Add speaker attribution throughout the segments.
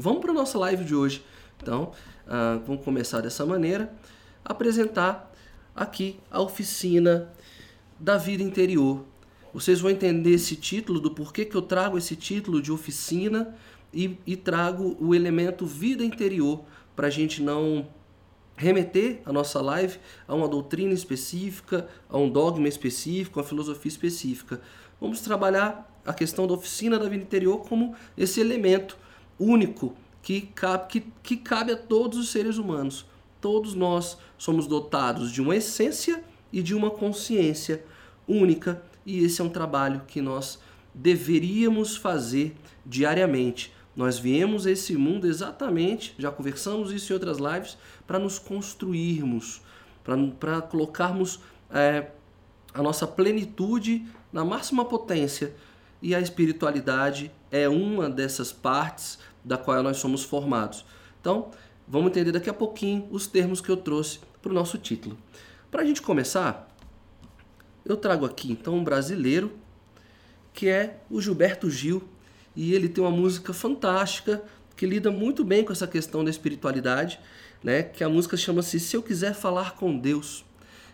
Speaker 1: Vamos para a nossa live de hoje. Então, uh, vamos começar dessa maneira, apresentar aqui a oficina da vida interior. Vocês vão entender esse título, do porquê que eu trago esse título de oficina e, e trago o elemento vida interior para a gente não remeter a nossa live a uma doutrina específica, a um dogma específico, a uma filosofia específica. Vamos trabalhar a questão da oficina da vida interior como esse elemento único que cabe, que, que cabe a todos os seres humanos. Todos nós somos dotados de uma essência e de uma consciência única, e esse é um trabalho que nós deveríamos fazer diariamente. Nós viemos a esse mundo exatamente, já conversamos isso em outras lives, para nos construirmos, para colocarmos é, a nossa plenitude na máxima potência. E a espiritualidade é uma dessas partes da qual nós somos formados. Então, vamos entender daqui a pouquinho os termos que eu trouxe para o nosso título. Para a gente começar, eu trago aqui então um brasileiro que é o Gilberto Gil e ele tem uma música fantástica que lida muito bem com essa questão da espiritualidade, né? Que a música chama-se Se eu quiser falar com Deus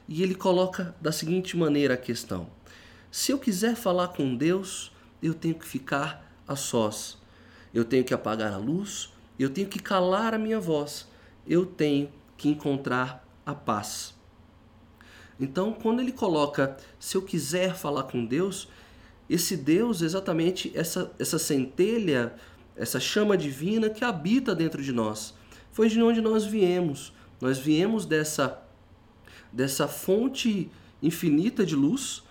Speaker 1: e ele coloca da seguinte maneira a questão: Se eu quiser falar com Deus, eu tenho que ficar a sós eu tenho que apagar a luz, eu tenho que calar a minha voz, eu tenho que encontrar a paz. Então, quando ele coloca, se eu quiser falar com Deus, esse Deus, exatamente essa, essa centelha, essa chama divina que habita dentro de nós, foi de onde nós viemos. Nós viemos dessa, dessa fonte infinita de luz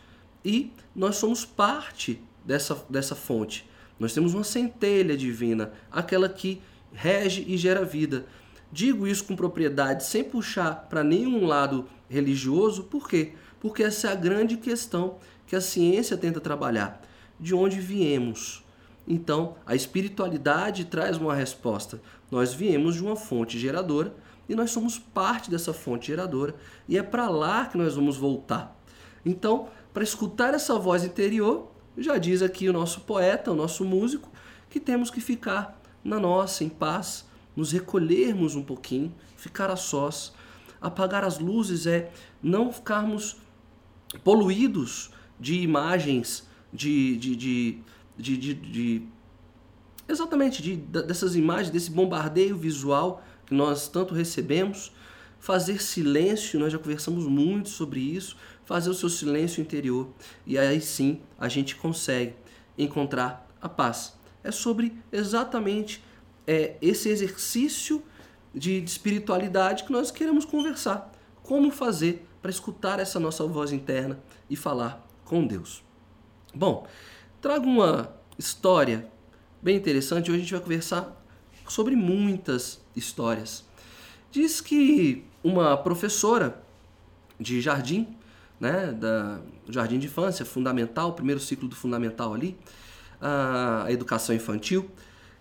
Speaker 1: e nós somos parte dessa, dessa fonte. Nós temos uma centelha divina, aquela que rege e gera vida. Digo isso com propriedade, sem puxar para nenhum lado religioso, por quê? Porque essa é a grande questão que a ciência tenta trabalhar. De onde viemos? Então, a espiritualidade traz uma resposta. Nós viemos de uma fonte geradora e nós somos parte dessa fonte geradora e é para lá que nós vamos voltar. Então, para escutar essa voz interior, já diz aqui o nosso poeta, o nosso músico, que temos que ficar na nossa, em paz, nos recolhermos um pouquinho, ficar a sós. Apagar as luzes é não ficarmos poluídos de imagens, de, de, de, de, exatamente de, dessas imagens, desse bombardeio visual que nós tanto recebemos. Fazer silêncio, nós já conversamos muito sobre isso, fazer o seu silêncio interior e aí sim a gente consegue encontrar a paz. É sobre exatamente é, esse exercício de, de espiritualidade que nós queremos conversar. Como fazer para escutar essa nossa voz interna e falar com Deus. Bom, trago uma história bem interessante. Hoje a gente vai conversar sobre muitas histórias. Diz que uma professora de jardim né, da jardim de infância, fundamental, primeiro ciclo do fundamental ali, a educação infantil,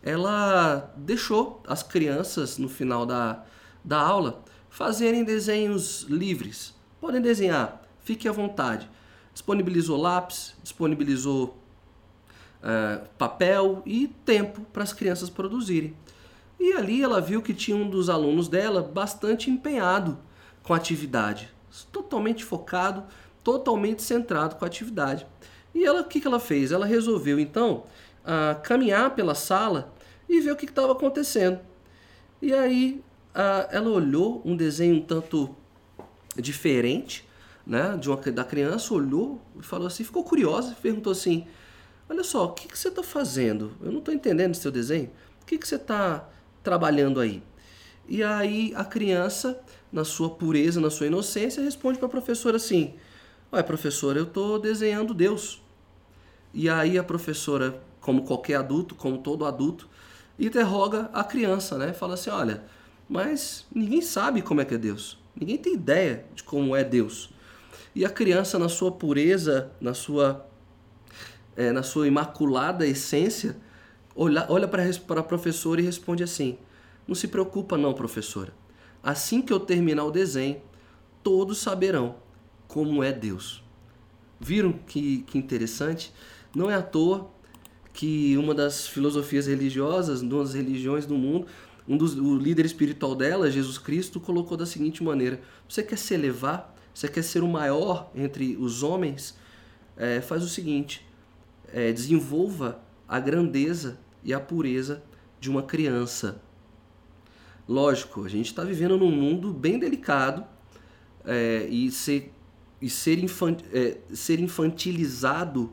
Speaker 1: ela deixou as crianças no final da, da aula fazerem desenhos livres. Podem desenhar, fique à vontade. Disponibilizou lápis, disponibilizou uh, papel e tempo para as crianças produzirem. E ali ela viu que tinha um dos alunos dela bastante empenhado com a atividade totalmente focado, totalmente centrado com a atividade. E ela, o que, que ela fez? Ela resolveu então uh, caminhar pela sala e ver o que estava acontecendo. E aí uh, ela olhou um desenho um tanto diferente, né, de uma, da criança, olhou e falou assim, ficou curiosa, perguntou assim: Olha só, o que, que você está fazendo? Eu não estou entendendo esse seu desenho. O que, que você está trabalhando aí? E aí a criança, na sua pureza, na sua inocência, responde para a professora assim: Ué, professora, eu estou desenhando Deus. E aí a professora, como qualquer adulto, como todo adulto, interroga a criança, né? Fala assim: Olha, mas ninguém sabe como é que é Deus. Ninguém tem ideia de como é Deus. E a criança, na sua pureza, na sua, é, na sua imaculada essência, olha, olha para a professora e responde assim: não se preocupa não, professora. Assim que eu terminar o desenho, todos saberão como é Deus. Viram que, que interessante? Não é à toa que uma das filosofias religiosas, uma das religiões do mundo, um dos, o líder espiritual dela, Jesus Cristo, colocou da seguinte maneira: você quer se elevar? Você quer ser o maior entre os homens? É, faz o seguinte: é, desenvolva a grandeza e a pureza de uma criança. Lógico, a gente está vivendo num mundo bem delicado é, e ser, e ser, infant, é, ser infantilizado,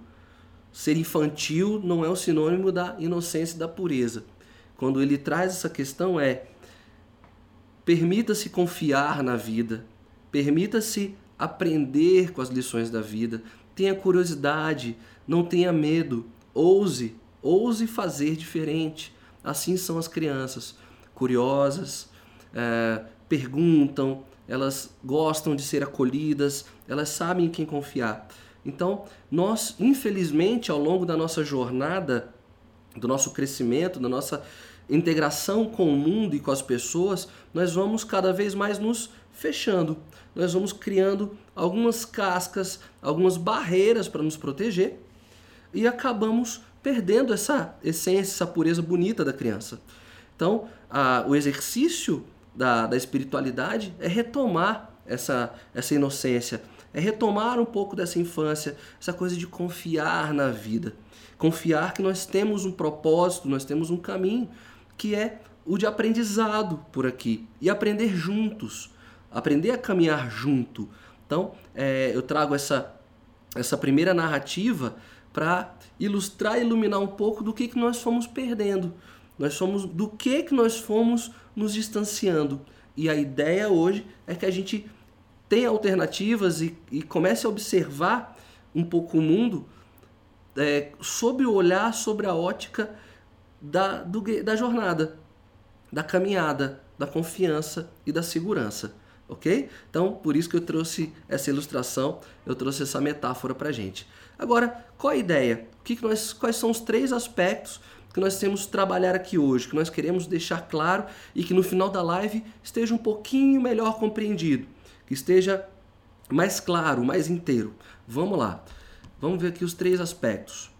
Speaker 1: ser infantil não é o sinônimo da inocência e da pureza. Quando ele traz essa questão é permita-se confiar na vida, permita-se aprender com as lições da vida, tenha curiosidade, não tenha medo, ouse, ouse fazer diferente. Assim são as crianças, curiosas, é, perguntam, elas gostam de ser acolhidas, elas sabem em quem confiar. Então, nós, infelizmente, ao longo da nossa jornada, do nosso crescimento, da nossa integração com o mundo e com as pessoas, nós vamos cada vez mais nos fechando. Nós vamos criando algumas cascas, algumas barreiras para nos proteger e acabamos perdendo essa essência, essa pureza bonita da criança. Então, a, o exercício da, da espiritualidade é retomar essa, essa inocência, é retomar um pouco dessa infância, essa coisa de confiar na vida. Confiar que nós temos um propósito, nós temos um caminho, que é o de aprendizado por aqui. E aprender juntos, aprender a caminhar junto. Então, é, eu trago essa, essa primeira narrativa para ilustrar e iluminar um pouco do que, que nós fomos perdendo. Nós somos do que, que nós fomos nos distanciando. E a ideia hoje é que a gente tenha alternativas e, e comece a observar um pouco o mundo é, sob o olhar, sobre a ótica da, do, da jornada, da caminhada, da confiança e da segurança ok? Então, por isso que eu trouxe essa ilustração, eu trouxe essa metáfora para gente. Agora, qual a ideia? O que, que nós, quais são os três aspectos que nós temos trabalhar aqui hoje, que nós queremos deixar claro e que no final da live esteja um pouquinho melhor compreendido, que esteja mais claro, mais inteiro. Vamos lá. Vamos ver aqui os três aspectos.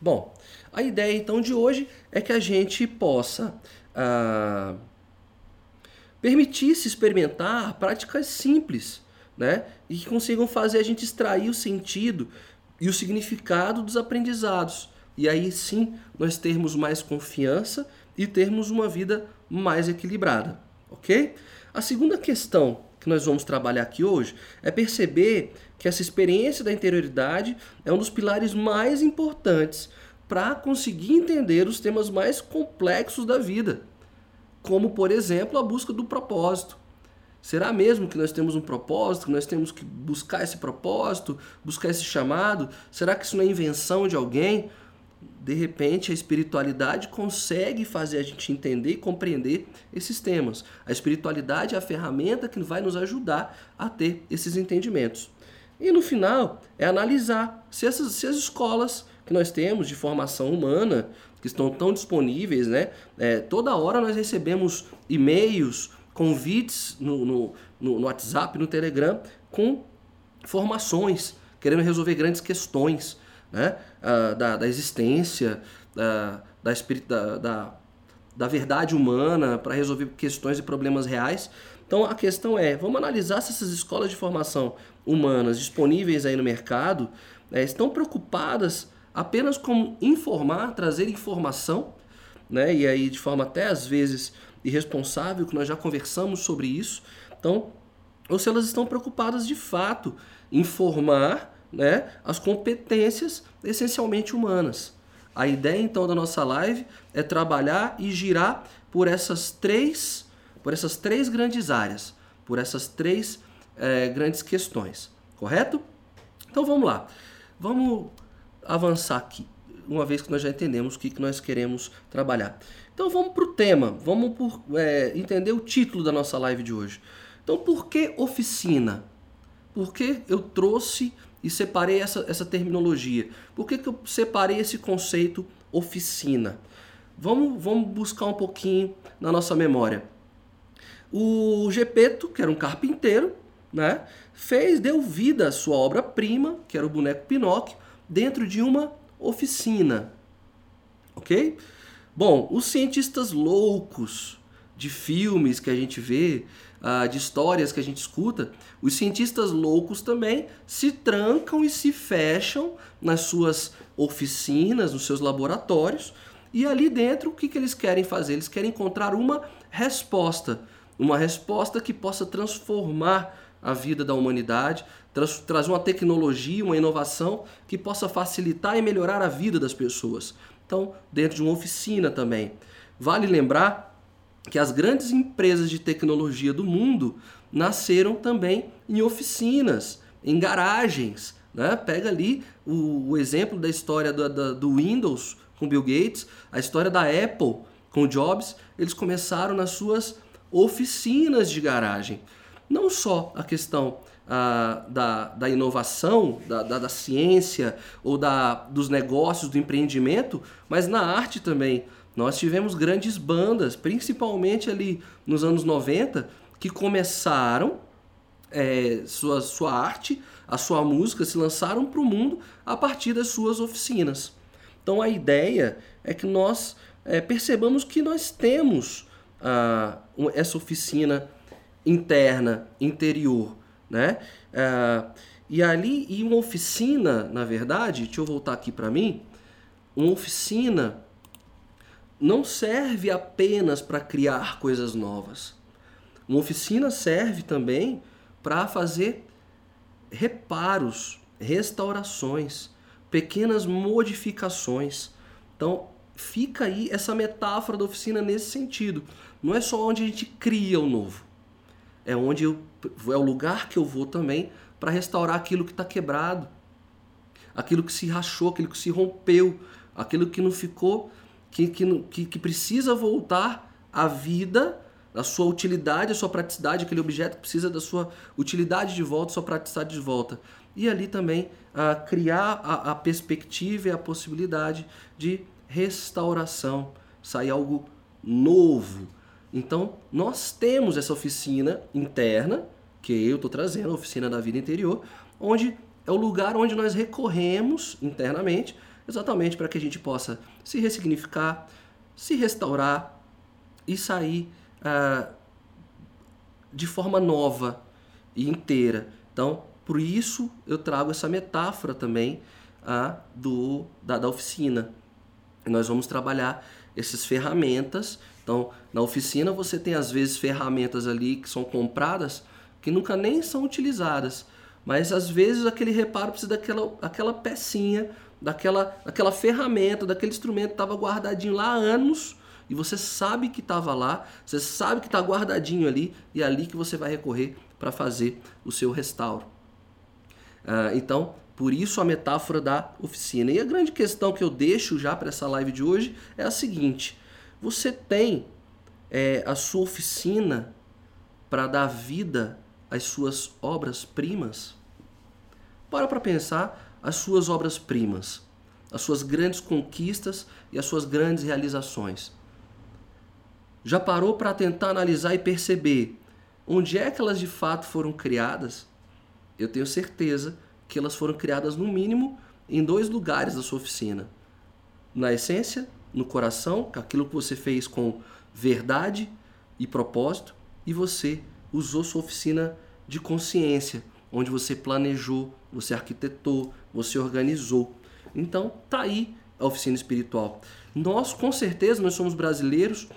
Speaker 1: Bom, a ideia então de hoje é que a gente possa ah, permitir-se experimentar práticas simples, né? E que consigam fazer a gente extrair o sentido e o significado dos aprendizados. E aí sim nós termos mais confiança e termos uma vida mais equilibrada, ok? A segunda questão que nós vamos trabalhar aqui hoje é perceber que essa experiência da interioridade é um dos pilares mais importantes para conseguir entender os temas mais complexos da vida, como, por exemplo, a busca do propósito. Será mesmo que nós temos um propósito, que nós temos que buscar esse propósito, buscar esse chamado? Será que isso não é invenção de alguém? De repente, a espiritualidade consegue fazer a gente entender e compreender esses temas. A espiritualidade é a ferramenta que vai nos ajudar a ter esses entendimentos. E no final, é analisar se, essas, se as escolas que nós temos de formação humana, que estão tão disponíveis, né? É, toda hora nós recebemos e-mails, convites no, no, no, WhatsApp, no Telegram, com formações, querendo resolver grandes questões né? Ah, da, da existência, da, da, da, da, da verdade humana, para resolver questões e problemas reais. Então a questão é, vamos analisar se essas escolas de formação humanas disponíveis aí no mercado é, estão preocupadas apenas como informar, trazer informação, né? E aí de forma até às vezes irresponsável, que nós já conversamos sobre isso. Então, ou se elas estão preocupadas de fato em formar, né, as competências essencialmente humanas. A ideia então da nossa live é trabalhar e girar por essas três, por essas três grandes áreas, por essas três é, grandes questões, correto? Então vamos lá, vamos avançar aqui, uma vez que nós já entendemos o que, que nós queremos trabalhar. Então vamos para o tema, vamos por, é, entender o título da nossa live de hoje. Então por que oficina? Por que eu trouxe e separei essa, essa terminologia? Por que, que eu separei esse conceito oficina? Vamos, vamos buscar um pouquinho na nossa memória. O Gepeto, que era um carpinteiro, né, fez, deu vida à sua obra-prima, que era o boneco Pinóquio, dentro de uma oficina. Ok? Bom, os cientistas loucos de filmes que a gente vê, uh, de histórias que a gente escuta, os cientistas loucos também se trancam e se fecham nas suas oficinas, nos seus laboratórios, e ali dentro o que, que eles querem fazer? Eles querem encontrar uma resposta, uma resposta que possa transformar a vida da humanidade, trazer uma tecnologia, uma inovação que possa facilitar e melhorar a vida das pessoas. Então, dentro de uma oficina também. Vale lembrar que as grandes empresas de tecnologia do mundo nasceram também em oficinas, em garagens. Né? Pega ali o, o exemplo da história do, da, do Windows com Bill Gates, a história da Apple com Jobs. Eles começaram nas suas oficinas de garagem. Não só a questão ah, da, da inovação, da, da, da ciência ou da, dos negócios, do empreendimento, mas na arte também. Nós tivemos grandes bandas, principalmente ali nos anos 90, que começaram é, sua, sua arte, a sua música, se lançaram para o mundo a partir das suas oficinas. Então a ideia é que nós é, percebamos que nós temos ah, essa oficina interna, interior, né? Ah, e ali, e uma oficina, na verdade, deixa eu voltar aqui para mim, uma oficina não serve apenas para criar coisas novas. Uma oficina serve também para fazer reparos, restaurações, pequenas modificações. Então, fica aí essa metáfora da oficina nesse sentido. Não é só onde a gente cria o novo. É onde eu, é o lugar que eu vou também para restaurar aquilo que está quebrado, aquilo que se rachou, aquilo que se rompeu, aquilo que não ficou que, que, que precisa voltar à vida, a sua utilidade, a sua praticidade, aquele objeto que precisa da sua utilidade de volta, sua praticidade de volta. E ali também a criar a, a perspectiva e a possibilidade de restauração, sair algo novo. Então, nós temos essa oficina interna, que eu estou trazendo, a oficina da vida interior, onde é o lugar onde nós recorremos internamente exatamente para que a gente possa se ressignificar, se restaurar e sair ah, de forma nova e inteira. Então, por isso eu trago essa metáfora também ah, do, da, da oficina. Nós vamos trabalhar essas ferramentas. Então, na oficina você tem às vezes ferramentas ali que são compradas que nunca nem são utilizadas. Mas às vezes aquele reparo precisa daquela aquela pecinha daquela, daquela ferramenta, daquele instrumento que estava guardadinho lá há anos e você sabe que estava lá, você sabe que está guardadinho ali e é ali que você vai recorrer para fazer o seu restauro. Ah, então, por isso a metáfora da oficina. E a grande questão que eu deixo já para essa live de hoje é a seguinte: você tem é, a sua oficina para dar vida às suas obras-primas? Para para pensar as suas obras-primas, as suas grandes conquistas e as suas grandes realizações. Já parou para tentar analisar e perceber onde é que elas de fato foram criadas? Eu tenho certeza que elas foram criadas no mínimo em dois lugares da sua oficina. Na essência, no coração, aquilo que você fez com verdade e propósito, e você usou sua oficina de consciência, onde você planejou, você arquitetou, você organizou. Então, tá aí a oficina espiritual. Nós, com certeza, nós somos brasileiros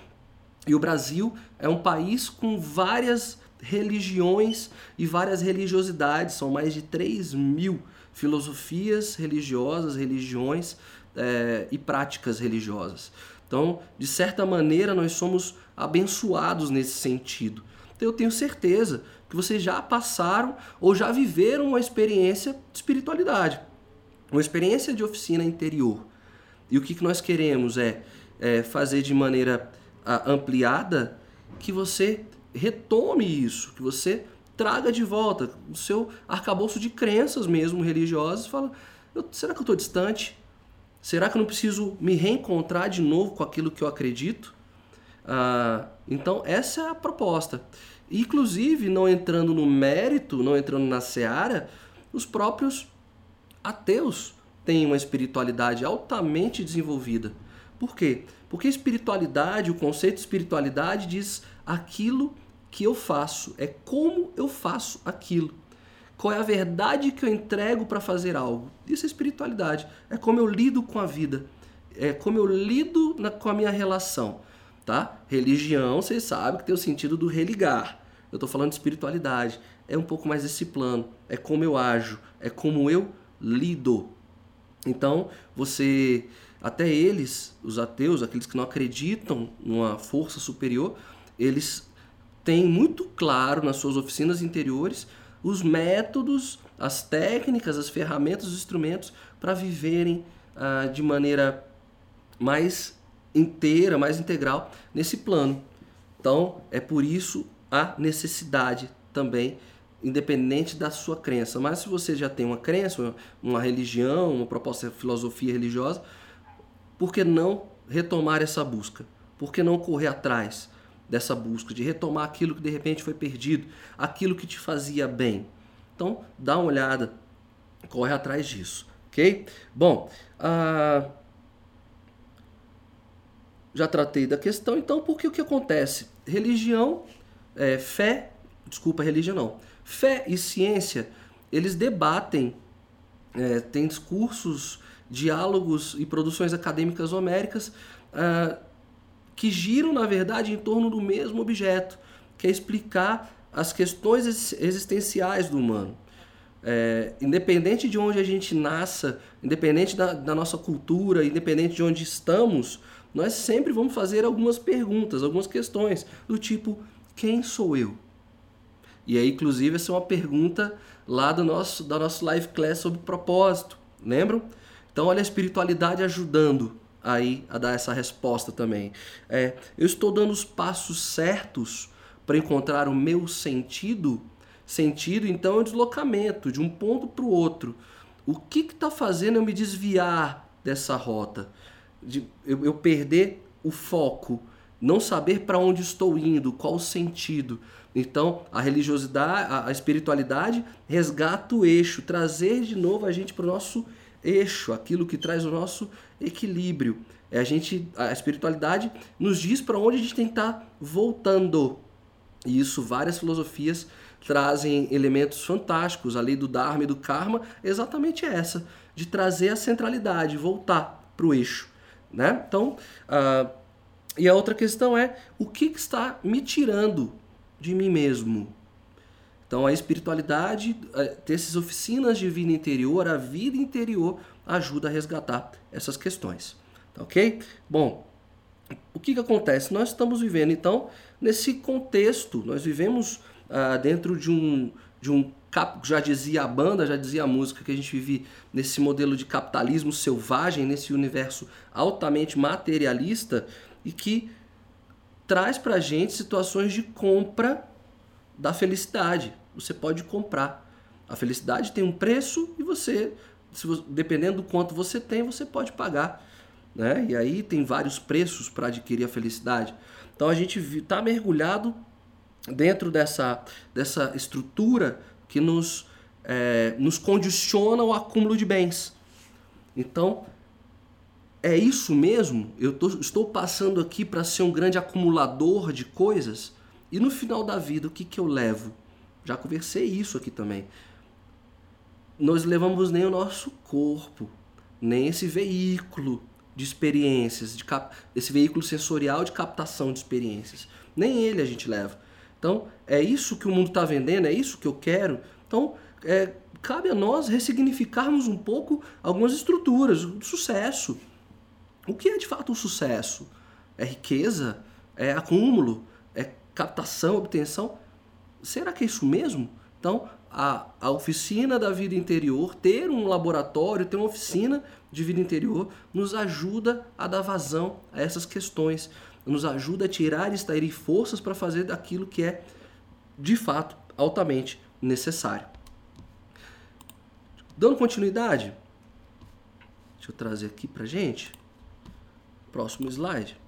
Speaker 1: e o Brasil é um país com várias religiões e várias religiosidades. São mais de 3 mil filosofias religiosas, religiões é, e práticas religiosas. Então, de certa maneira, nós somos abençoados nesse sentido. Então, eu tenho certeza que vocês já passaram ou já viveram uma experiência de espiritualidade, uma experiência de oficina interior. E o que, nós queremos é, é fazer de maneira a, ampliada que você retome isso, que você traga de volta o seu arcabouço de crenças mesmo religiosas. Fala, será que eu estou distante? Será que eu não preciso me reencontrar de novo com aquilo que eu acredito? Ah, então, essa é a proposta. Inclusive, não entrando no mérito, não entrando na seara, os próprios ateus têm uma espiritualidade altamente desenvolvida. Por quê? Porque espiritualidade, o conceito de espiritualidade diz aquilo que eu faço, é como eu faço aquilo. Qual é a verdade que eu entrego para fazer algo? Isso é espiritualidade. É como eu lido com a vida. É como eu lido na, com a minha relação. Tá? Religião, vocês sabem que tem o sentido do religar. Eu estou falando de espiritualidade. É um pouco mais esse plano. É como eu ajo. É como eu lido. Então, você. Até eles, os ateus, aqueles que não acreditam numa força superior, eles têm muito claro nas suas oficinas interiores os métodos, as técnicas, as ferramentas, os instrumentos para viverem ah, de maneira mais inteira, mais integral nesse plano. Então, é por isso a necessidade também, independente da sua crença. Mas se você já tem uma crença, uma religião, uma proposta de filosofia religiosa, por que não retomar essa busca? Por que não correr atrás? Dessa busca, de retomar aquilo que de repente foi perdido, aquilo que te fazia bem. Então, dá uma olhada, corre atrás disso, ok? Bom, ah, já tratei da questão, então, porque o que acontece? Religião, é, fé, desculpa, religião não, fé e ciência, eles debatem, é, tem discursos, diálogos e produções acadêmicas homéricas ah, que giram, na verdade, em torno do mesmo objeto, que é explicar as questões existenciais do humano. É, independente de onde a gente nasça, independente da, da nossa cultura, independente de onde estamos, nós sempre vamos fazer algumas perguntas, algumas questões, do tipo: quem sou eu? E aí, inclusive, essa é uma pergunta lá do nosso, da nossa live class sobre propósito, lembram? Então, olha a espiritualidade ajudando aí a dar essa resposta também. É, eu estou dando os passos certos para encontrar o meu sentido. Sentido, então, é o deslocamento de um ponto para o outro. O que está fazendo eu me desviar dessa rota? De, eu, eu perder o foco, não saber para onde estou indo, qual o sentido. Então, a religiosidade, a, a espiritualidade resgata o eixo, trazer de novo a gente para o nosso eixo, aquilo que traz o nosso equilíbrio. É a gente, a espiritualidade nos diz para onde a gente tem que estar tá voltando. E isso várias filosofias trazem elementos fantásticos. A lei do Dharma e do Karma é exatamente essa, de trazer a centralidade, voltar para o eixo. Né? Então, uh, e a outra questão é o que está me tirando de mim mesmo? Então a espiritualidade, eh, ter essas oficinas de vida interior, a vida interior ajuda a resgatar essas questões. Tá ok? Bom, o que, que acontece? Nós estamos vivendo então nesse contexto, nós vivemos ah, dentro de um, de um já dizia a banda, já dizia a música, que a gente vive nesse modelo de capitalismo selvagem, nesse universo altamente materialista e que traz pra gente situações de compra da felicidade você pode comprar. A felicidade tem um preço e você, você dependendo do quanto você tem, você pode pagar. Né? E aí tem vários preços para adquirir a felicidade. Então a gente está mergulhado dentro dessa, dessa estrutura que nos, é, nos condiciona ao acúmulo de bens. Então, é isso mesmo? Eu tô, estou passando aqui para ser um grande acumulador de coisas? E no final da vida, o que, que eu levo? Já conversei isso aqui também. Nós levamos nem o nosso corpo, nem esse veículo de experiências, de cap... esse veículo sensorial de captação de experiências. Nem ele a gente leva. Então, é isso que o mundo está vendendo, é isso que eu quero. Então, é, cabe a nós ressignificarmos um pouco algumas estruturas do sucesso. O que é de fato um sucesso? É riqueza? É acúmulo? É captação, obtenção? será que é isso mesmo? Então, a, a oficina da vida interior, ter um laboratório, ter uma oficina de vida interior, nos ajuda a dar vazão a essas questões, nos ajuda a tirar e extrair forças para fazer daquilo que é, de fato, altamente necessário. Dando continuidade, deixa eu trazer aqui para gente, próximo slide.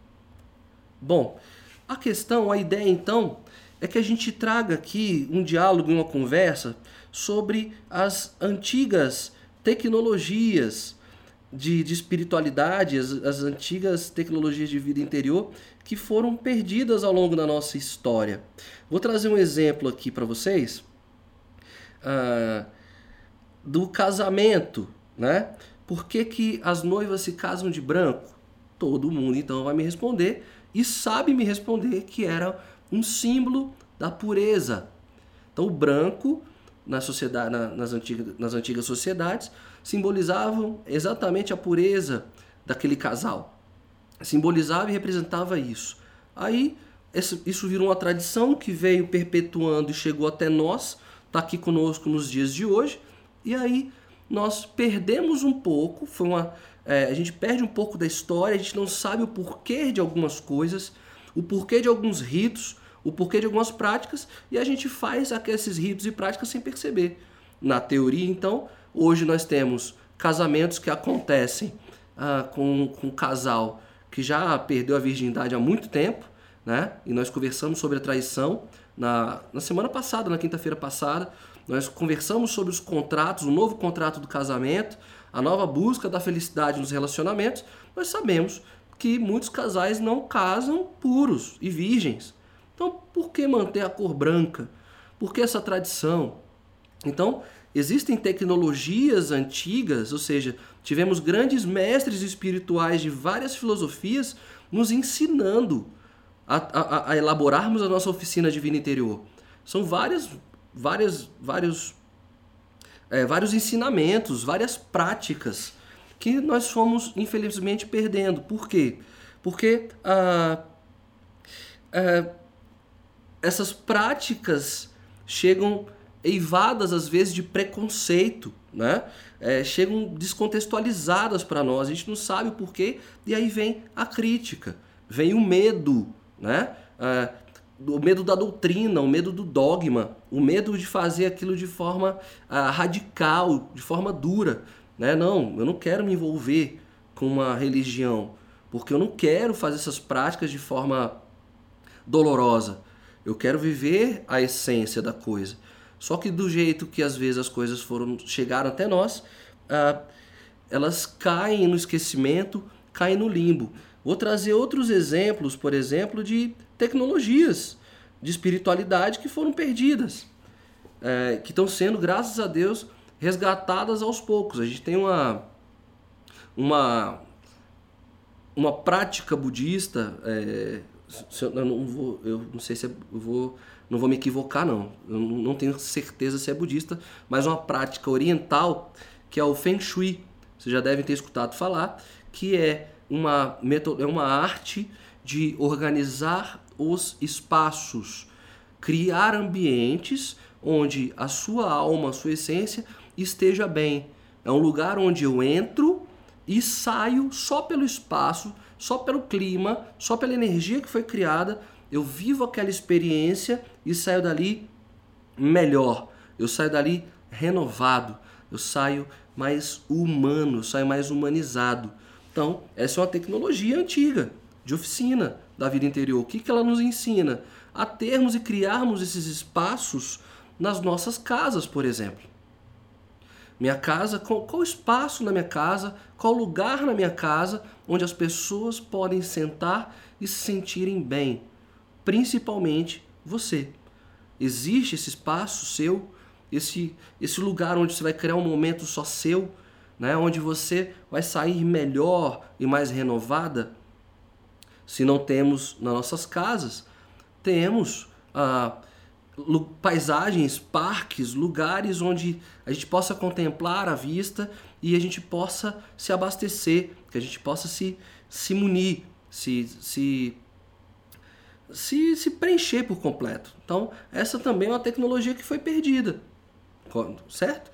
Speaker 1: Bom, a questão, a ideia então é que a gente traga aqui um diálogo uma conversa sobre as antigas tecnologias de, de espiritualidade, as, as, antigas tecnologias de vida interior que foram perdidas ao longo da nossa história. Vou trazer um exemplo aqui para vocês uh, do casamento, né? Por que, que as noivas se casam de branco? Todo mundo então vai me responder e sabe me responder que era um símbolo da pureza. Então o branco na sociedade, na, nas, antigas, nas antigas sociedades simbolizavam exatamente a pureza daquele casal. Simbolizava e representava isso. Aí isso virou uma tradição que veio perpetuando e chegou até nós, está aqui conosco nos dias de hoje. E aí nós perdemos um pouco, foi uma, é, a gente perde um pouco da história, a gente não sabe o porquê de algumas coisas, o porquê de alguns ritos, o porquê de algumas práticas, e a gente faz esses ritos e práticas sem perceber. Na teoria, então, Hoje nós temos casamentos que acontecem ah, com, com um casal que já perdeu a virgindade há muito tempo, né? E nós conversamos sobre a traição na, na semana passada, na quinta-feira passada. Nós conversamos sobre os contratos, o novo contrato do casamento, a nova busca da felicidade nos relacionamentos. Nós sabemos que muitos casais não casam puros e virgens. Então, por que manter a cor branca? Por que essa tradição? Então, Existem tecnologias antigas, ou seja, tivemos grandes mestres espirituais de várias filosofias nos ensinando a, a, a elaborarmos a nossa oficina divina interior. São várias, várias, vários, é, vários ensinamentos, várias práticas que nós fomos infelizmente perdendo. Por quê? Porque ah, ah, essas práticas chegam eivadas às vezes de preconceito, né? É, chegam descontextualizadas para nós, a gente não sabe o porquê, e aí vem a crítica, vem o medo, né? É, o medo da doutrina, o medo do dogma, o medo de fazer aquilo de forma ah, radical, de forma dura. Né? Não, eu não quero me envolver com uma religião, porque eu não quero fazer essas práticas de forma dolorosa. Eu quero viver a essência da coisa. Só que do jeito que às vezes as coisas foram chegaram até nós, ah, elas caem no esquecimento, caem no limbo. Vou trazer outros exemplos, por exemplo, de tecnologias de espiritualidade que foram perdidas, é, que estão sendo, graças a Deus, resgatadas aos poucos. A gente tem uma uma uma prática budista, é, eu não vou, eu não sei se é, eu vou não vou me equivocar não, eu não tenho certeza se é budista, mas uma prática oriental que é o Feng Shui. Vocês já devem ter escutado falar, que é uma, é uma arte de organizar os espaços, criar ambientes onde a sua alma, a sua essência esteja bem. É um lugar onde eu entro e saio só pelo espaço, só pelo clima, só pela energia que foi criada eu vivo aquela experiência e saio dali melhor. Eu saio dali renovado. Eu saio mais humano, saio mais humanizado. Então, essa é uma tecnologia antiga, de oficina da vida interior. O que, que ela nos ensina? A termos e criarmos esses espaços nas nossas casas, por exemplo. Minha casa, qual, qual espaço na minha casa, qual lugar na minha casa onde as pessoas podem sentar e se sentirem bem, principalmente você. Existe esse espaço seu, esse, esse lugar onde você vai criar um momento só seu, né? onde você vai sair melhor e mais renovada? Se não temos nas nossas casas, temos ah, paisagens, parques, lugares onde a gente possa contemplar a vista e a gente possa se abastecer, que a gente possa se, se munir, se, se se, se preencher por completo. Então, essa também é uma tecnologia que foi perdida, certo?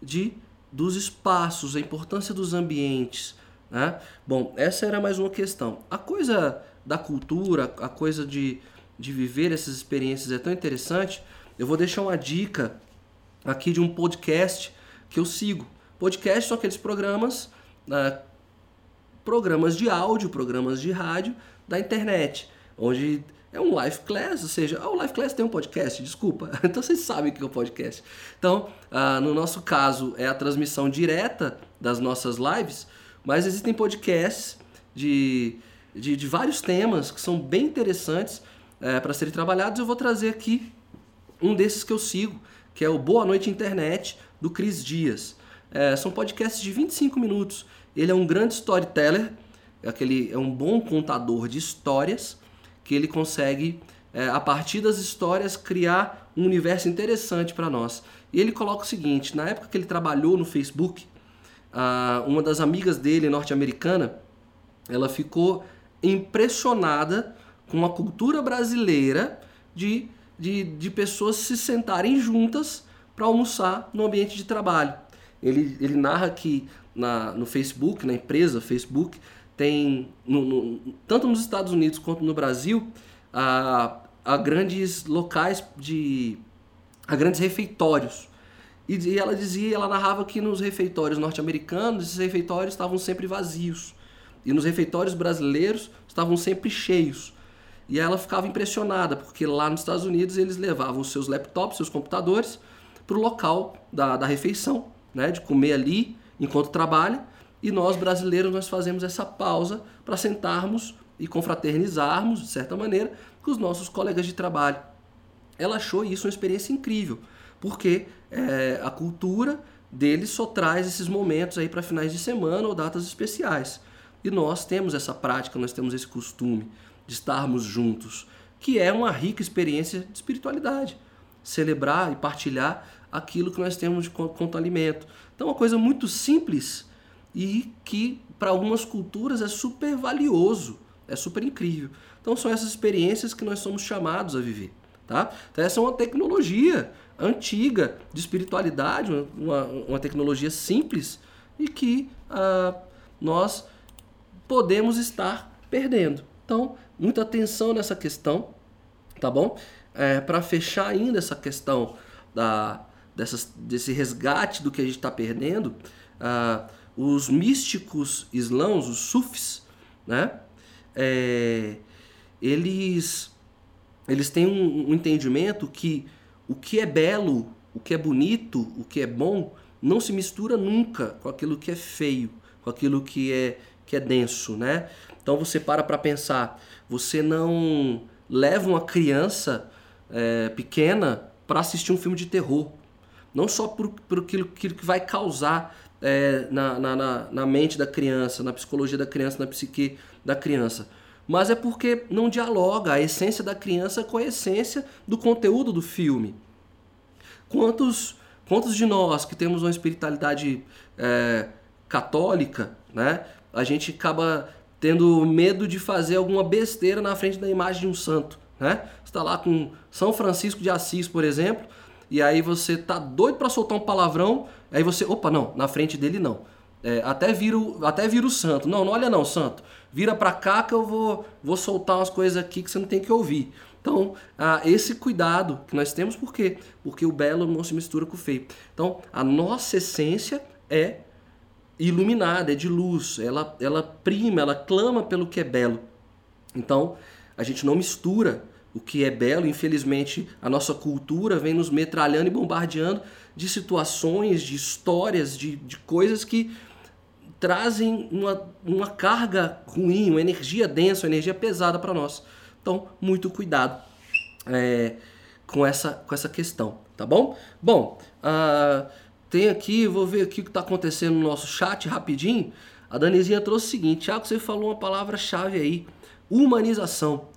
Speaker 1: De dos espaços, a importância dos ambientes. Né? Bom, essa era mais uma questão. A coisa da cultura, a coisa de, de viver essas experiências é tão interessante. Eu vou deixar uma dica aqui de um podcast que eu sigo. Podcast são aqueles programas, né, programas de áudio, programas de rádio da internet, onde é um live class, ou seja, ah, o live class tem um podcast, desculpa. Então vocês sabem o que é o podcast. Então, ah, no nosso caso, é a transmissão direta das nossas lives, mas existem podcasts de, de, de vários temas que são bem interessantes é, para serem trabalhados. Eu vou trazer aqui um desses que eu sigo, que é o Boa Noite Internet, do Cris Dias. É, são podcasts de 25 minutos. Ele é um grande storyteller, é aquele, é um bom contador de histórias, que ele consegue, é, a partir das histórias, criar um universo interessante para nós. E ele coloca o seguinte: na época que ele trabalhou no Facebook, uma das amigas dele, norte-americana, ela ficou impressionada com a cultura brasileira de, de, de pessoas se sentarem juntas para almoçar no ambiente de trabalho. Ele, ele narra que na, no Facebook, na empresa Facebook, tem, no, no, tanto nos Estados Unidos quanto no Brasil, a, a grandes locais de. a grandes refeitórios. E, e ela dizia, ela narrava que nos refeitórios norte-americanos, esses refeitórios estavam sempre vazios. E nos refeitórios brasileiros estavam sempre cheios. E ela ficava impressionada, porque lá nos Estados Unidos eles levavam seus laptops, seus computadores, para o local da, da refeição, né, de comer ali enquanto trabalha, e nós brasileiros nós fazemos essa pausa para sentarmos e confraternizarmos, de certa maneira, com os nossos colegas de trabalho. Ela achou isso uma experiência incrível, porque é, a cultura deles só traz esses momentos aí para finais de semana ou datas especiais. E nós temos essa prática, nós temos esse costume de estarmos juntos, que é uma rica experiência de espiritualidade. Celebrar e partilhar aquilo que nós temos quanto alimento. Então, uma coisa muito simples e que para algumas culturas é super valioso, é super incrível. Então, são essas experiências que nós somos chamados a viver. Tá? Então, essa é uma tecnologia antiga de espiritualidade, uma, uma tecnologia simples e que ah, nós podemos estar perdendo. Então, muita atenção nessa questão, tá bom? É, Para fechar ainda essa questão da, dessas, desse resgate do que a gente está perdendo, ah, os místicos islãos, os sufis, né? É, eles, eles têm um, um entendimento que o que é belo, o que é bonito, o que é bom, não se mistura nunca com aquilo que é feio, com aquilo que é, que é denso, né? Então você para para pensar, você não leva uma criança é, pequena para assistir um filme de terror. Não só por, por aquilo, aquilo que vai causar é, na, na, na mente da criança, na psicologia da criança, na psique da criança. Mas é porque não dialoga a essência da criança com a essência do conteúdo do filme. Quantos, quantos de nós que temos uma espiritualidade é, católica, né, a gente acaba tendo medo de fazer alguma besteira na frente da imagem de um santo, né? Está lá com São Francisco de Assis, por exemplo, e aí você tá doido para soltar um palavrão, aí você, opa, não, na frente dele não. É, até vira o, até vira o santo. Não, não olha não, santo. Vira para cá que eu vou vou soltar umas coisas aqui que você não tem que ouvir. Então, ah, esse cuidado que nós temos, por quê? Porque o belo não se mistura com o feio. Então, a nossa essência é iluminada, é de luz, ela, ela prima, ela clama pelo que é belo. Então, a gente não mistura o que é belo, infelizmente, a nossa cultura vem nos metralhando e bombardeando de situações, de histórias, de, de coisas que trazem uma, uma carga ruim, uma energia densa, uma energia pesada para nós. Então, muito cuidado é, com, essa, com essa questão, tá bom? Bom, uh, tem aqui, vou ver aqui o que está acontecendo no nosso chat rapidinho. A Danizinha trouxe o seguinte: Tiago, você falou uma palavra-chave aí, humanização.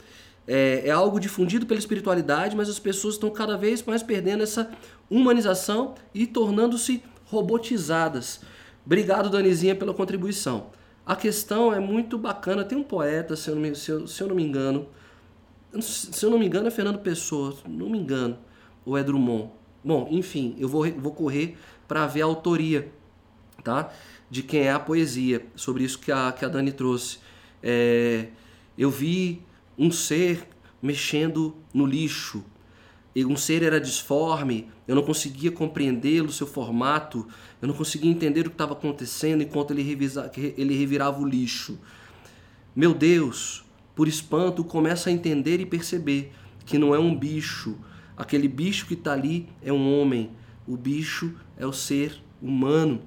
Speaker 1: É, é, algo difundido pela espiritualidade, mas as pessoas estão cada vez mais perdendo essa humanização e tornando-se robotizadas. Obrigado, Danizinha, pela contribuição. A questão é muito bacana. Tem um poeta, se eu não me, se eu, se eu não me engano, se eu não me engano é Fernando Pessoa, não me engano, ou é Drummond. Bom, enfim, eu vou, vou correr para ver a autoria, tá? De quem é a poesia, sobre isso que a, que a Dani trouxe. É, eu vi um ser mexendo no lixo. E um ser era disforme, eu não conseguia compreendê-lo, seu formato, eu não conseguia entender o que estava acontecendo enquanto ele, revisa, ele revirava o lixo. Meu Deus, por espanto, começa a entender e perceber que não é um bicho. Aquele bicho que está ali é um homem. O bicho é o ser humano.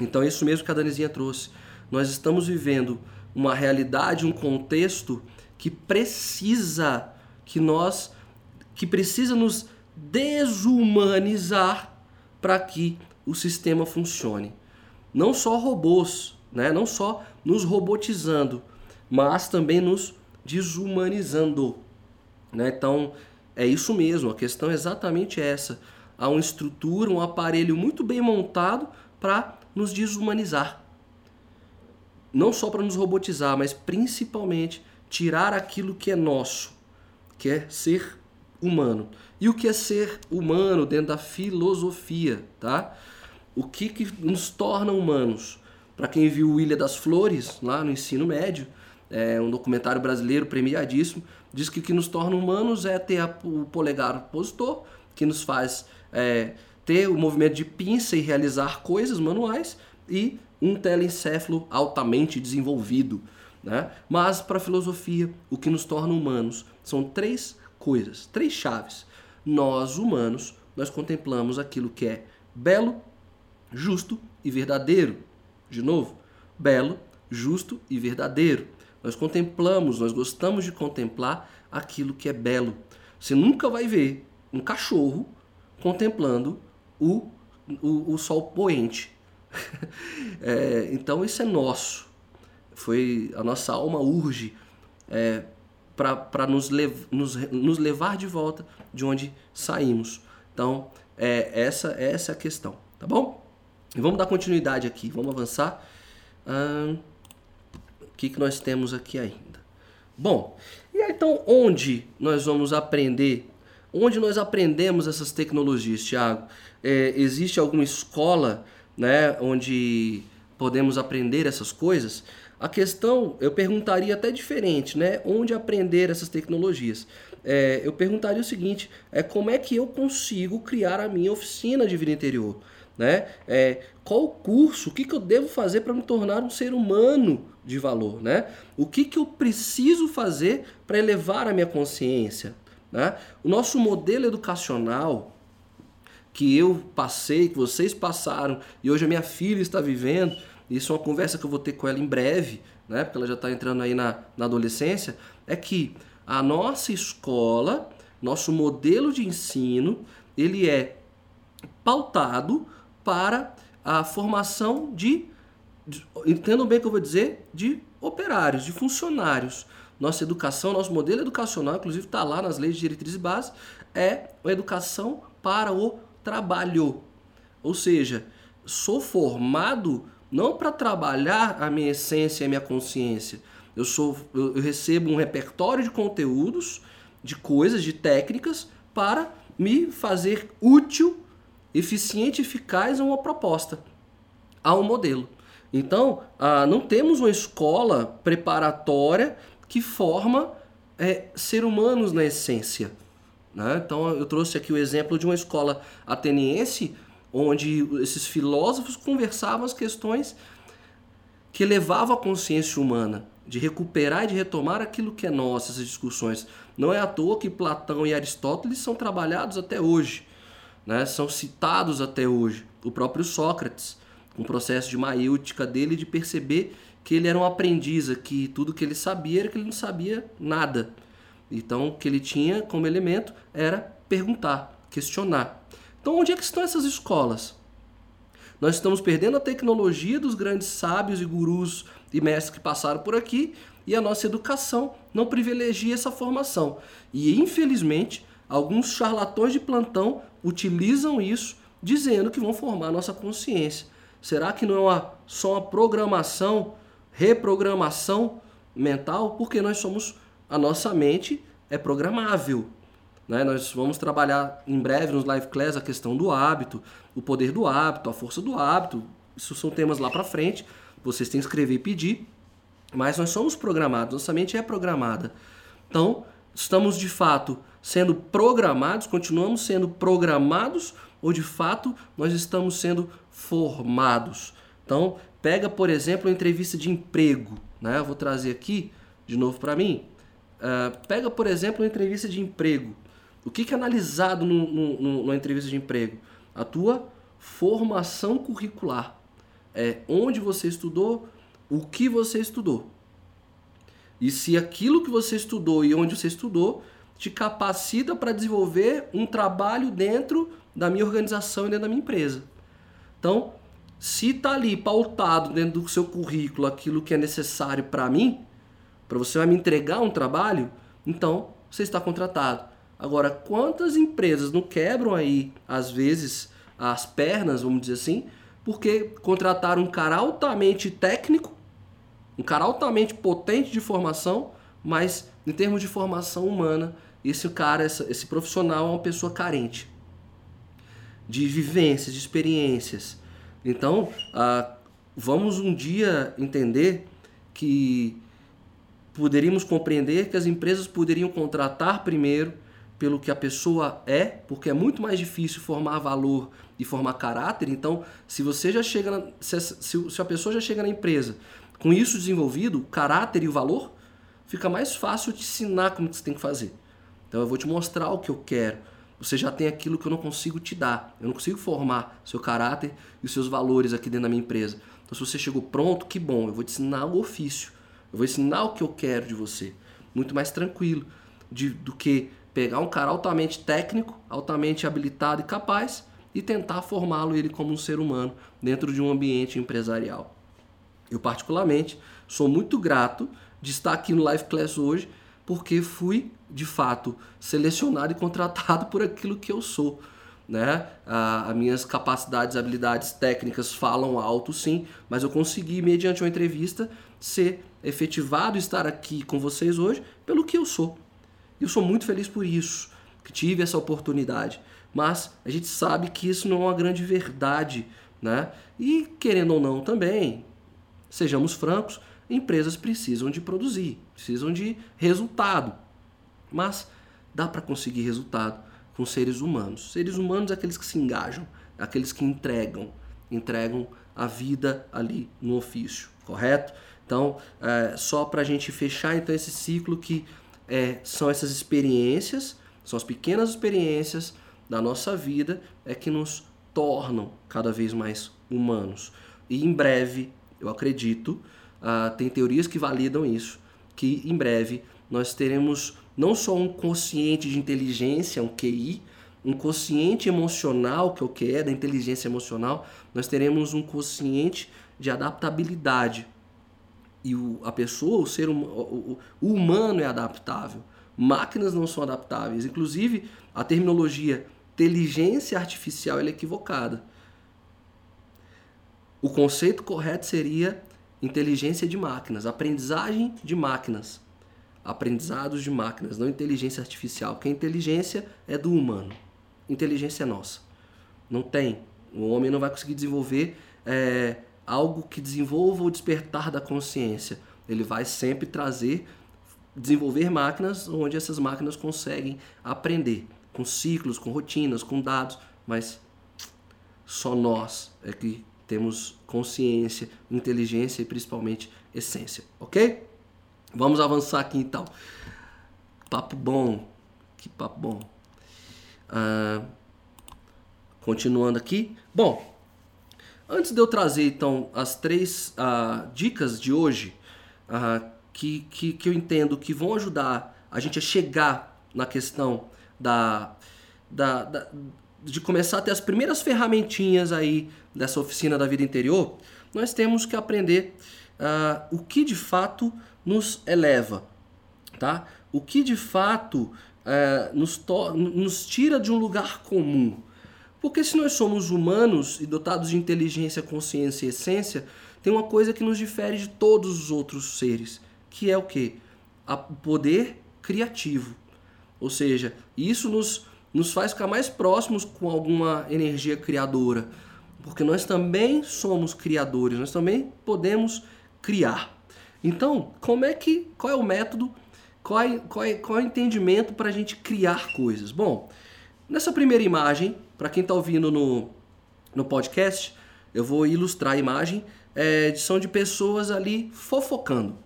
Speaker 1: Então isso mesmo que a Danizinha trouxe. Nós estamos vivendo uma realidade, um contexto que precisa que nós que precisa nos desumanizar para que o sistema funcione. Não só robôs, né? não só nos robotizando, mas também nos desumanizando. Né? Então, é isso mesmo, a questão é exatamente essa. Há uma estrutura, um aparelho muito bem montado para nos desumanizar. Não só para nos robotizar, mas principalmente tirar aquilo que é nosso, que é ser humano. E o que é ser humano dentro da filosofia, tá? O que, que nos torna humanos? Para quem viu Ilha das Flores, lá no ensino médio, é um documentário brasileiro premiadíssimo, diz que o que nos torna humanos é ter o polegar opositor, que nos faz é, ter o movimento de pinça e realizar coisas manuais, e um telencéfalo altamente desenvolvido. Né? Mas para a filosofia, o que nos torna humanos são três coisas, três chaves. Nós, humanos, nós contemplamos aquilo que é belo, justo e verdadeiro. De novo, belo, justo e verdadeiro. Nós contemplamos, nós gostamos de contemplar aquilo que é belo. Você nunca vai ver um cachorro contemplando o, o, o sol poente. é, então isso é nosso. Foi a nossa alma urge é, para nos, lev nos, nos levar de volta de onde saímos. Então é, essa, essa é a questão, tá bom? E vamos dar continuidade aqui, vamos avançar. Hum, o que, que nós temos aqui ainda? Bom, e aí, então onde nós vamos aprender? Onde nós aprendemos essas tecnologias, Tiago? É, existe alguma escola né, onde podemos aprender essas coisas? A questão, eu perguntaria até diferente, né? Onde aprender essas tecnologias? É, eu perguntaria o seguinte: é como é que eu consigo criar a minha oficina de vida interior? né? É, qual o curso? O que, que eu devo fazer para me tornar um ser humano de valor, né? O que, que eu preciso fazer para elevar a minha consciência, né? O nosso modelo educacional que eu passei, que vocês passaram e hoje a minha filha está vivendo, isso é uma conversa que eu vou ter com ela em breve, né? Porque ela já está entrando aí na, na adolescência, é que a nossa escola, nosso modelo de ensino, ele é pautado para a formação de, de entendam bem o que eu vou dizer, de operários, de funcionários. Nossa educação, nosso modelo educacional, inclusive está lá nas leis de diretrizes e base, é a educação para o trabalho. Ou seja, sou formado não para trabalhar a minha essência e a minha consciência. Eu, sou, eu recebo um repertório de conteúdos, de coisas, de técnicas para me fazer útil eficiente eficaz a uma proposta, a um modelo. Então, ah, não temos uma escola preparatória que forma é, ser humanos na essência. Né? Então, eu trouxe aqui o exemplo de uma escola ateniense, onde esses filósofos conversavam as questões que levavam a consciência humana, de recuperar e de retomar aquilo que é nosso, essas discussões. Não é à toa que Platão e Aristóteles são trabalhados até hoje né, são citados até hoje. O próprio Sócrates, com o processo de maêutica dele de perceber que ele era um aprendiz, que tudo que ele sabia era que ele não sabia nada. Então, o que ele tinha como elemento era perguntar, questionar. Então, onde é que estão essas escolas? Nós estamos perdendo a tecnologia dos grandes sábios e gurus e mestres que passaram por aqui e a nossa educação não privilegia essa formação. E, infelizmente, alguns charlatões de plantão utilizam isso dizendo que vão formar nossa consciência. Será que não é uma, só uma programação, reprogramação mental? Porque nós somos, a nossa mente é programável. Né? Nós vamos trabalhar em breve nos live class a questão do hábito, o poder do hábito, a força do hábito. Isso são temas lá para frente. Vocês têm que escrever e pedir. Mas nós somos programados, nossa mente é programada. Então, estamos de fato sendo programados, continuamos sendo programados ou de fato nós estamos sendo formados. Então, pega, por exemplo, uma entrevista de emprego, né? Eu vou trazer aqui de novo para mim. Uh, pega, por exemplo, uma entrevista de emprego. O que, que é analisado no, no, no, numa entrevista de emprego? A tua formação curricular. É onde você estudou, o que você estudou. E se aquilo que você estudou e onde você estudou te capacita para desenvolver um trabalho dentro da minha organização e dentro da minha empresa. Então, se está ali pautado dentro do seu currículo aquilo que é necessário para mim, para você vai me entregar um trabalho, então você está contratado. Agora, quantas empresas não quebram aí, às vezes, as pernas, vamos dizer assim, porque contrataram um cara altamente técnico, um cara altamente potente de formação, mas em termos de formação humana, esse cara, esse profissional é uma pessoa carente de vivências, de experiências. Então, ah, vamos um dia entender que poderíamos compreender que as empresas poderiam contratar primeiro pelo que a pessoa é, porque é muito mais difícil formar valor e formar caráter. Então, se você já chega, na, se, se, se a pessoa já chega na empresa com isso desenvolvido, o caráter e o valor, fica mais fácil te ensinar como que você tem que fazer. Então, eu vou te mostrar o que eu quero. Você já tem aquilo que eu não consigo te dar. Eu não consigo formar seu caráter e os seus valores aqui dentro da minha empresa. Então, se você chegou pronto, que bom. Eu vou te ensinar o ofício. Eu vou ensinar o que eu quero de você. Muito mais tranquilo de, do que pegar um cara altamente técnico, altamente habilitado e capaz e tentar formá-lo ele como um ser humano dentro de um ambiente empresarial. Eu particularmente sou muito grato de estar aqui no Live Class hoje, porque fui de fato selecionado e contratado por aquilo que eu sou. Né? as minhas capacidades, habilidades técnicas falam alto, sim, mas eu consegui, mediante uma entrevista, ser efetivado estar aqui com vocês hoje pelo que eu sou. Eu sou muito feliz por isso, que tive essa oportunidade. Mas a gente sabe que isso não é uma grande verdade, né? E querendo ou não também, sejamos francos, empresas precisam de produzir, precisam de resultado. Mas dá para conseguir resultado com seres humanos. Seres humanos é aqueles que se engajam, aqueles que entregam, entregam a vida ali no ofício, correto? Então, é, só para a gente fechar então esse ciclo que é, são essas experiências, são as pequenas experiências da nossa vida é que nos tornam cada vez mais humanos. E em breve, eu acredito, uh, tem teorias que validam isso, que em breve nós teremos não só um consciente de inteligência, um QI, um consciente emocional, que é o que é da inteligência emocional, nós teremos um consciente de adaptabilidade, e o, a pessoa, o ser hum, o, o, humano é adaptável. Máquinas não são adaptáveis. Inclusive, a terminologia inteligência artificial é equivocada. O conceito correto seria inteligência de máquinas, aprendizagem de máquinas, aprendizados de máquinas, não inteligência artificial, porque a inteligência é do humano, inteligência é nossa. Não tem. O homem não vai conseguir desenvolver é, algo que desenvolva o despertar da consciência. Ele vai sempre trazer, desenvolver máquinas onde essas máquinas conseguem aprender, com ciclos, com rotinas, com dados, mas só nós é que temos consciência, inteligência e principalmente essência, ok? Vamos avançar aqui então. Papo bom, que papo bom. Uh, continuando aqui. Bom, Antes de eu trazer então as três uh, dicas de hoje, uh, que, que, que eu entendo que vão ajudar a gente a chegar na questão da, da, da, de começar a ter as primeiras ferramentinhas aí dessa oficina da vida interior, nós temos que aprender uh, o que de fato nos eleva, tá? O que de fato nos, nos tira de um lugar comum. Porque se nós somos humanos e dotados de inteligência, consciência e essência, tem uma coisa que nos difere de todos os outros seres, que é o que? O poder criativo. Ou seja, isso nos, nos faz ficar mais próximos com alguma energia criadora. Porque nós também somos criadores, nós também podemos criar. Então, como é que. Qual é o método? Qual é, qual é, qual é o entendimento para a gente criar coisas? Bom, nessa primeira imagem para quem está ouvindo no, no podcast, eu vou ilustrar a imagem. É, são de pessoas ali fofocando.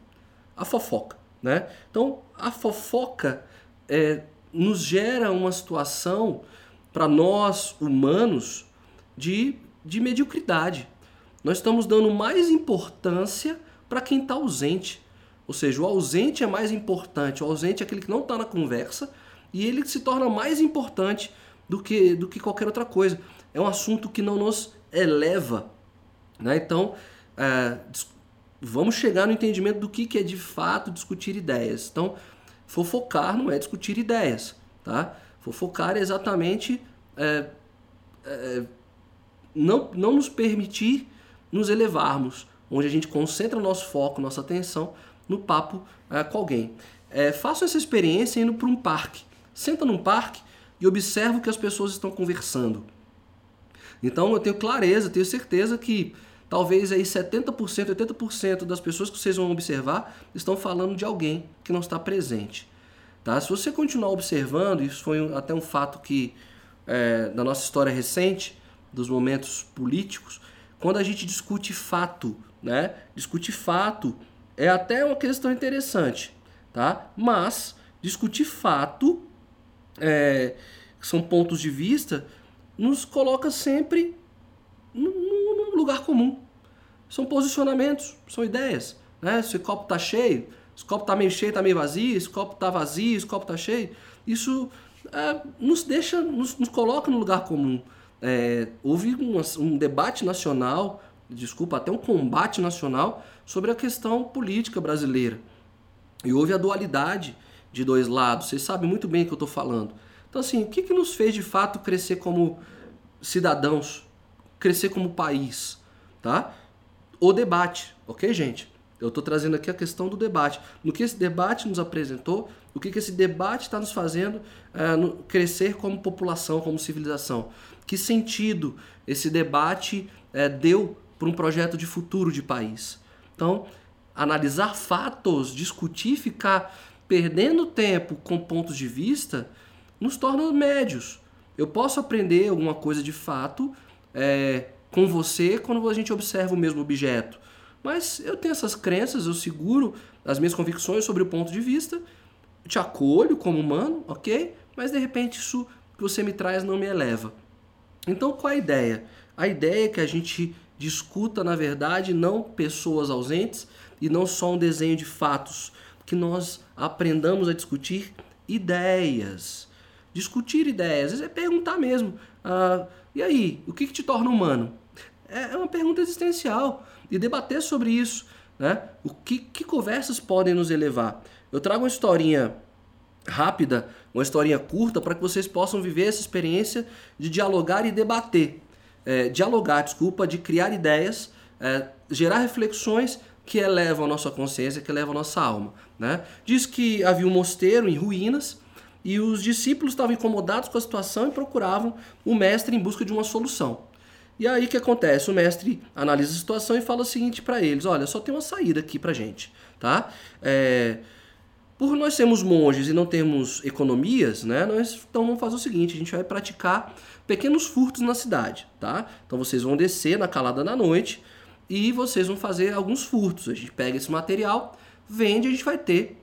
Speaker 1: A fofoca. Né? Então, a fofoca é, nos gera uma situação, para nós humanos, de, de mediocridade. Nós estamos dando mais importância para quem está ausente. Ou seja, o ausente é mais importante, o ausente é aquele que não está na conversa e ele se torna mais importante do que, do que qualquer outra coisa. É um assunto que não nos eleva. Né? Então, é, vamos chegar no entendimento do que, que é de fato discutir ideias. Então, fofocar não é discutir ideias. Tá? Fofocar é exatamente é, é, não, não nos permitir nos elevarmos, onde a gente concentra nosso foco, nossa atenção no papo é, com alguém. É, faça essa experiência indo para um parque. Senta num parque e observa o que as pessoas estão conversando. Então eu tenho clareza, tenho certeza que talvez aí 70%, 80% das pessoas que vocês vão observar estão falando de alguém que não está presente. Tá? Se você continuar observando, isso foi até um fato que é, da nossa história recente, dos momentos políticos, quando a gente discute fato, né? Discute fato é até uma questão interessante, tá? Mas discutir fato, é, são pontos de vista, nos coloca sempre lugar comum. São posicionamentos, são ideias, né? Se o copo tá cheio, se o copo tá meio cheio, tá meio vazio, se o copo tá vazio, se o copo tá cheio, isso é, nos deixa, nos, nos coloca no lugar comum é, houve um, um debate nacional, desculpa, até um combate nacional sobre a questão política brasileira. E houve a dualidade de dois lados. Vocês sabem muito bem o que eu estou falando. Então, assim, o que, que nos fez de fato crescer como cidadãos, crescer como país, tá? O debate, ok, gente? Eu estou trazendo aqui a questão do debate. No que esse debate nos apresentou, o que, que esse debate está nos fazendo é, no, crescer como população, como civilização. Que sentido esse debate é, deu para um projeto de futuro de país? Então, analisar fatos, discutir, ficar perdendo tempo com pontos de vista, nos torna médios. Eu posso aprender alguma coisa de fato é, com você quando a gente observa o mesmo objeto. Mas eu tenho essas crenças, eu seguro as minhas convicções sobre o ponto de vista, te acolho como humano, ok? Mas de repente isso que você me traz não me eleva. Então, qual a ideia? A ideia é que a gente discuta, na verdade, não pessoas ausentes e não só um desenho de fatos, que nós aprendamos a discutir ideias. Discutir ideias, é perguntar mesmo. Ah, e aí, o que, que te torna humano? É, é uma pergunta existencial. E debater sobre isso. Né? O que, que conversas podem nos elevar? Eu trago uma historinha rápida, uma historinha curta, para que vocês possam viver essa experiência de dialogar e debater. É, dialogar, desculpa, de criar ideias, é, gerar reflexões que elevam a nossa consciência, que elevam a nossa alma. Né? Diz que havia um mosteiro em ruínas e os discípulos estavam incomodados com a situação e procuravam o mestre em busca de uma solução. E aí o que acontece? O mestre analisa a situação e fala o seguinte para eles: olha, só tem uma saída aqui para gente, tá? É, por nós sermos monges e não termos economias, né, nós então vamos fazer o seguinte, a gente vai praticar pequenos furtos na cidade, tá? Então vocês vão descer na calada da noite e vocês vão fazer alguns furtos. A gente pega esse material, vende, a gente vai ter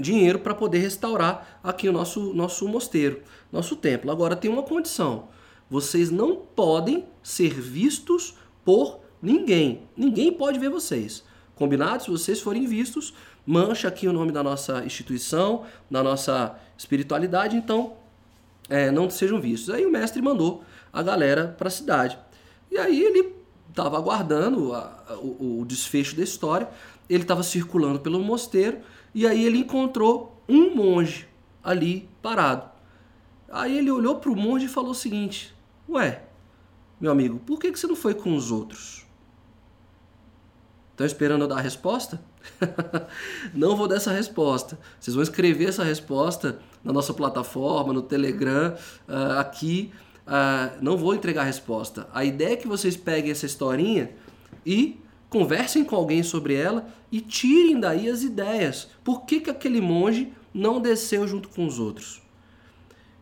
Speaker 1: dinheiro para poder restaurar aqui o nosso nosso mosteiro, nosso templo. Agora tem uma condição. Vocês não podem ser vistos por ninguém. Ninguém pode ver vocês. Combinado? Se vocês forem vistos, mancha aqui o nome da nossa instituição, da nossa espiritualidade, então é, não sejam vistos. Aí o mestre mandou a galera para a cidade. E aí ele estava aguardando a, a, o, o, desfecho da história, ele estava circulando pelo mosteiro e aí ele encontrou um monge ali parado. Aí ele olhou para o monge e falou o seguinte: Ué, meu amigo, por que, que você não foi com os outros? Estão esperando eu dar a resposta? não vou dar essa resposta. Vocês vão escrever essa resposta na nossa plataforma, no Telegram, uh, aqui. Uh, não vou entregar a resposta. A ideia é que vocês peguem essa historinha e conversem com alguém sobre ela e tirem daí as ideias. Por que, que aquele monge não desceu junto com os outros?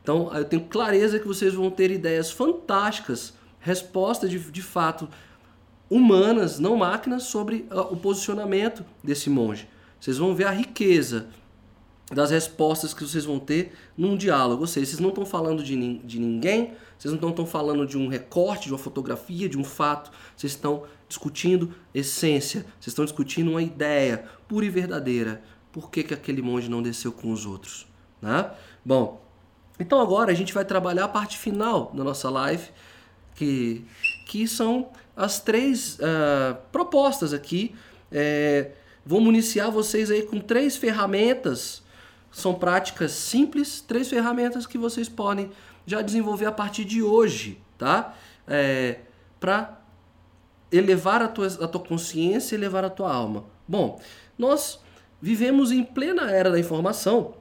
Speaker 1: Então, eu tenho clareza que vocês vão ter ideias fantásticas, respostas de, de fato humanas, não máquinas, sobre uh, o posicionamento desse monge. Vocês vão ver a riqueza das respostas que vocês vão ter num diálogo. Ou seja, vocês não estão falando de, de ninguém, vocês não estão falando de um recorte, de uma fotografia, de um fato. Vocês estão discutindo essência, vocês estão discutindo uma ideia pura e verdadeira. Por que, que aquele monge não desceu com os outros? Né? Bom, então agora a gente vai trabalhar a parte final da nossa live, que, que são as três uh, propostas aqui. É, vou municiar vocês aí com três ferramentas são práticas simples, três ferramentas que vocês podem já desenvolver a partir de hoje, tá? É, para elevar a tua, a tua consciência e elevar a tua alma. Bom, nós vivemos em plena era da informação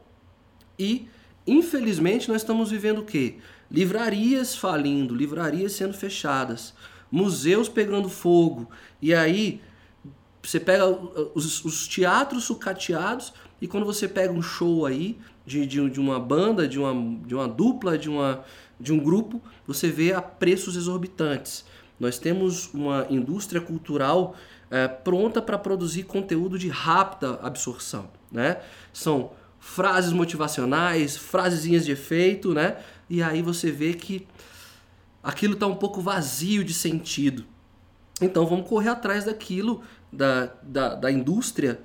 Speaker 1: e, infelizmente, nós estamos vivendo o quê? Livrarias falindo, livrarias sendo fechadas, museus pegando fogo, e aí você pega os, os teatros sucateados e quando você pega um show aí de, de, de, uma banda, de uma, de uma dupla, de, uma, de um grupo, você vê a preços exorbitantes. Nós temos uma indústria cultural é, pronta para produzir conteúdo de rápida absorção. Né? São frases motivacionais, frasezinhas de efeito, né? e aí você vê que aquilo está um pouco vazio de sentido. Então vamos correr atrás daquilo, da, da, da indústria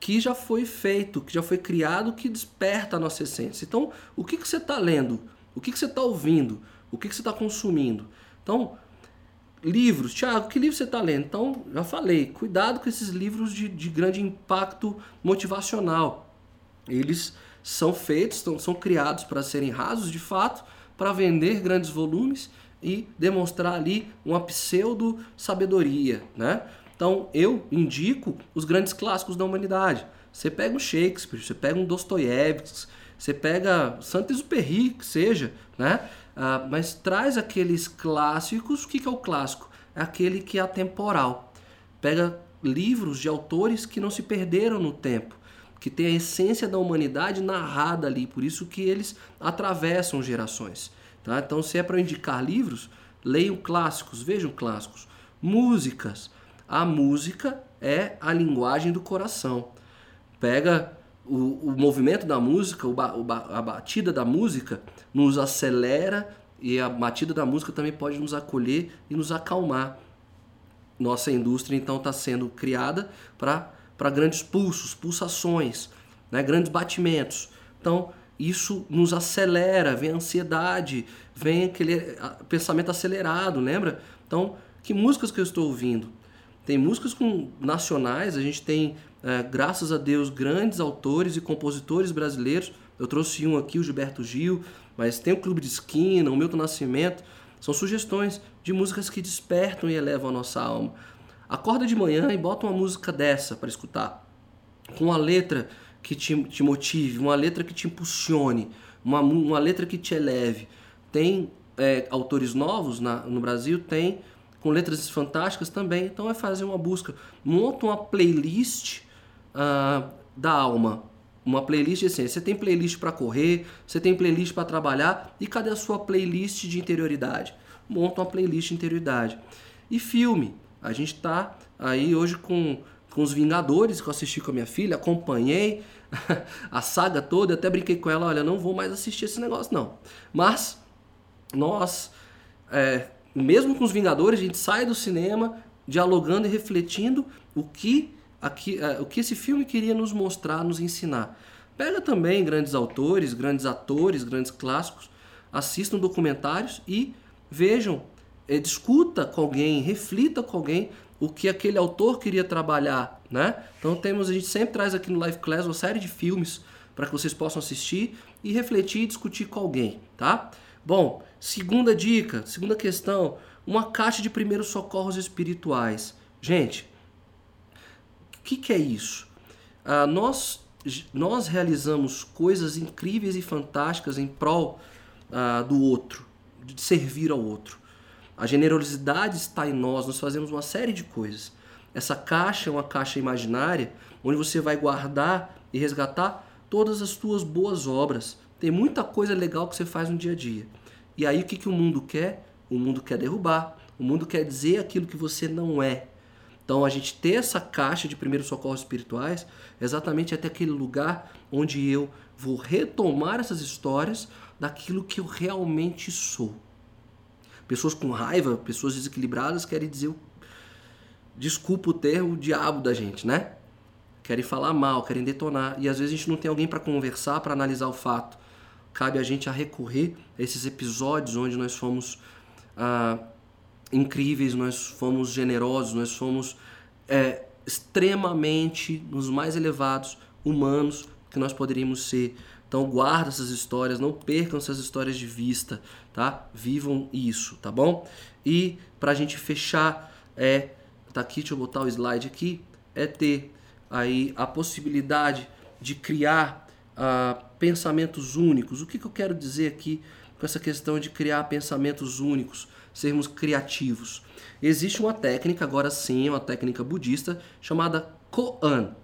Speaker 1: que já foi feito, que já foi criado, que desperta a nossa essência. Então, o que, que você está lendo? O que, que você está ouvindo? O que, que você está consumindo? Então, livros. Tiago, que livro você está lendo? Então, já falei, cuidado com esses livros de, de grande impacto motivacional. Eles são feitos, são criados para serem rasos de fato, para vender grandes volumes e demonstrar ali uma pseudo sabedoria, né? Então eu indico os grandes clássicos da humanidade. Você pega um Shakespeare, você pega um Dostoiévski, você pega Saint-Exupéry, que seja, né? Ah, mas traz aqueles clássicos. O que, que é o clássico? É aquele que é atemporal. Pega livros de autores que não se perderam no tempo, que tem a essência da humanidade narrada ali, por isso que eles atravessam gerações. Tá? Então, se é para indicar livros, leiam clássicos, vejam clássicos. Músicas, a música é a linguagem do coração. Pega o, o movimento da música, o, o, a batida da música nos acelera e a batida da música também pode nos acolher e nos acalmar. Nossa indústria então está sendo criada para grandes pulsos, pulsações, né? grandes batimentos. Então isso nos acelera, vem a ansiedade, vem aquele pensamento acelerado, lembra? Então, que músicas que eu estou ouvindo? Tem músicas com nacionais, a gente tem, é, graças a Deus, grandes autores e compositores brasileiros. Eu trouxe um aqui, o Gilberto Gil, mas tem o Clube de Esquina, o Milton Nascimento. São sugestões de músicas que despertam e elevam a nossa alma. Acorda de manhã e bota uma música dessa para escutar, com uma letra que te, te motive, uma letra que te impulsione, uma, uma letra que te eleve. Tem é, autores novos na, no Brasil, tem com letras fantásticas também. Então é fazer uma busca. Monta uma playlist uh, da alma. Uma playlist assim. Você tem playlist para correr, você tem playlist para trabalhar. E cadê a sua playlist de interioridade? Monta uma playlist de interioridade. E filme. A gente está aí hoje com, com os Vingadores, que eu assisti com a minha filha, acompanhei a saga toda, até brinquei com ela, olha, não vou mais assistir esse negócio não. Mas nós é, mesmo com os Vingadores, a gente sai do cinema dialogando e refletindo o que, aqui, uh, o que esse filme queria nos mostrar, nos ensinar. Pega também grandes autores, grandes atores, grandes clássicos, assistam documentários e vejam, é, discuta com alguém, reflita com alguém o que aquele autor queria trabalhar, né? Então temos a gente sempre traz aqui no Live Class uma série de filmes para que vocês possam assistir e refletir e discutir com alguém, tá? Bom, segunda dica, segunda questão, uma caixa de primeiros socorros espirituais. Gente, que, que, é isso? Ah, nós, nós realizamos coisas incríveis e fantásticas em prol ah, do outro, de servir ao outro. A generosidade está em nós, nós fazemos uma série de coisas. Essa caixa é uma caixa imaginária onde você vai guardar e resgatar todas as suas boas obras, tem muita coisa legal que você faz no dia a dia. E aí o que, que o mundo quer? O mundo quer derrubar. O mundo quer dizer aquilo que você não é. Então, a gente ter essa caixa de primeiros socorros espirituais é exatamente até aquele lugar onde eu vou retomar essas histórias daquilo que eu realmente sou. Pessoas com raiva, pessoas desequilibradas querem dizer, desculpa o termo, o diabo da gente, né? Querem falar mal, querem detonar. E às vezes a gente não tem alguém para conversar, para analisar o fato. Cabe a gente a recorrer a esses episódios onde nós fomos ah, incríveis, nós fomos generosos, nós fomos é, extremamente, nos mais elevados, humanos que nós poderíamos ser. Então guarda essas histórias, não percam essas histórias de vista, tá? Vivam isso, tá bom? E para a gente fechar, é, tá aqui, deixa eu botar o slide aqui, é ter aí a possibilidade de criar uh, pensamentos únicos. O que, que eu quero dizer aqui com essa questão de criar pensamentos únicos, sermos criativos? Existe uma técnica, agora sim, uma técnica budista chamada Koan.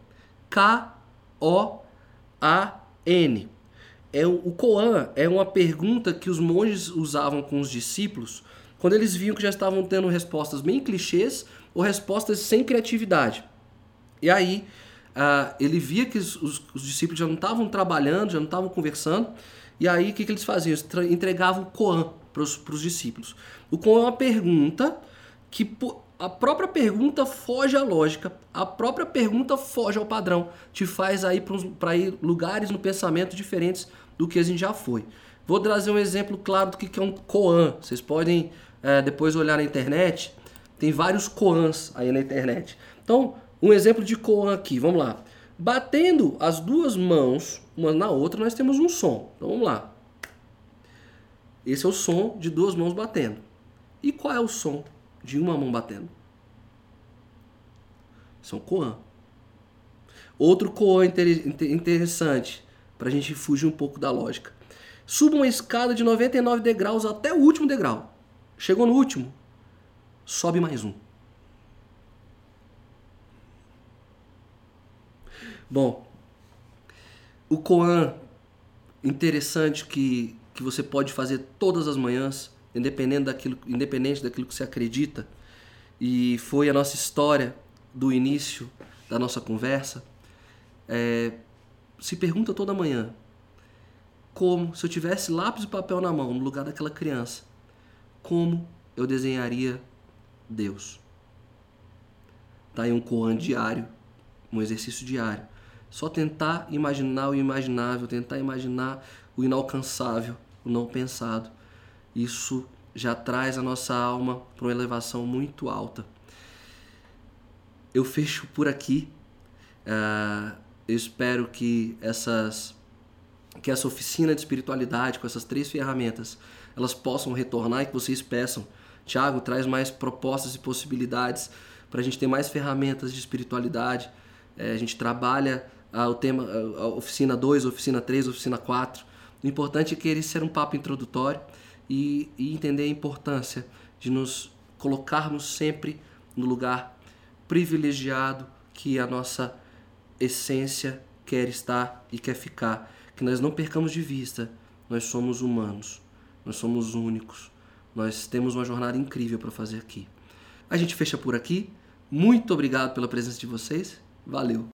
Speaker 1: K-O-A-N. É, o Koan é uma pergunta que os monges usavam com os discípulos quando eles viam que já estavam tendo respostas bem clichês ou respostas sem criatividade. E aí uh, ele via que os, os, os, discípulos já não estavam trabalhando, já não estavam conversando. E aí o que, que eles faziam? Eles entregavam o Koan para os discípulos. O Koan é uma pergunta que a própria pergunta foge à lógica, a própria pergunta foge ao padrão, te faz aí para ir lugares no pensamento diferentes do que a gente já foi. Vou trazer um exemplo claro do que é um Koan. Vocês podem é, depois olhar na internet, tem vários Koans aí na internet. Então, um exemplo de koan aqui, vamos lá. Batendo as duas mãos uma na outra, nós temos um som. Então vamos lá. Esse é o som de duas mãos batendo. E qual é o som de uma mão batendo? São koan. Outro koan interessante, para a gente fugir um pouco da lógica. Suba uma escada de 99 degraus até o último degrau. Chegou no último, sobe mais um. Bom, o Koan, interessante que, que você pode fazer todas as manhãs, independente daquilo, independente daquilo que você acredita, e foi a nossa história do início da nossa conversa. É, se pergunta toda manhã, como, se eu tivesse lápis e papel na mão, no lugar daquela criança, como eu desenharia Deus? Tá aí um Koan diário, um exercício diário só tentar imaginar o imaginável, tentar imaginar o inalcançável, o não pensado. Isso já traz a nossa alma para uma elevação muito alta. Eu fecho por aqui. Uh, eu espero que essas que essa oficina de espiritualidade com essas três ferramentas elas possam retornar e que vocês peçam Tiago traz mais propostas e possibilidades para a gente ter mais ferramentas de espiritualidade é, a gente trabalha ah, o tema, a oficina 2, oficina 3, oficina 4. O importante é que ele ser um papo introdutório e, e entender a importância de nos colocarmos sempre no lugar privilegiado que a nossa essência quer estar e quer ficar. Que nós não percamos de vista, nós somos humanos, nós somos únicos, nós temos uma jornada incrível para fazer aqui. A gente fecha por aqui. Muito obrigado pela presença de vocês. Valeu!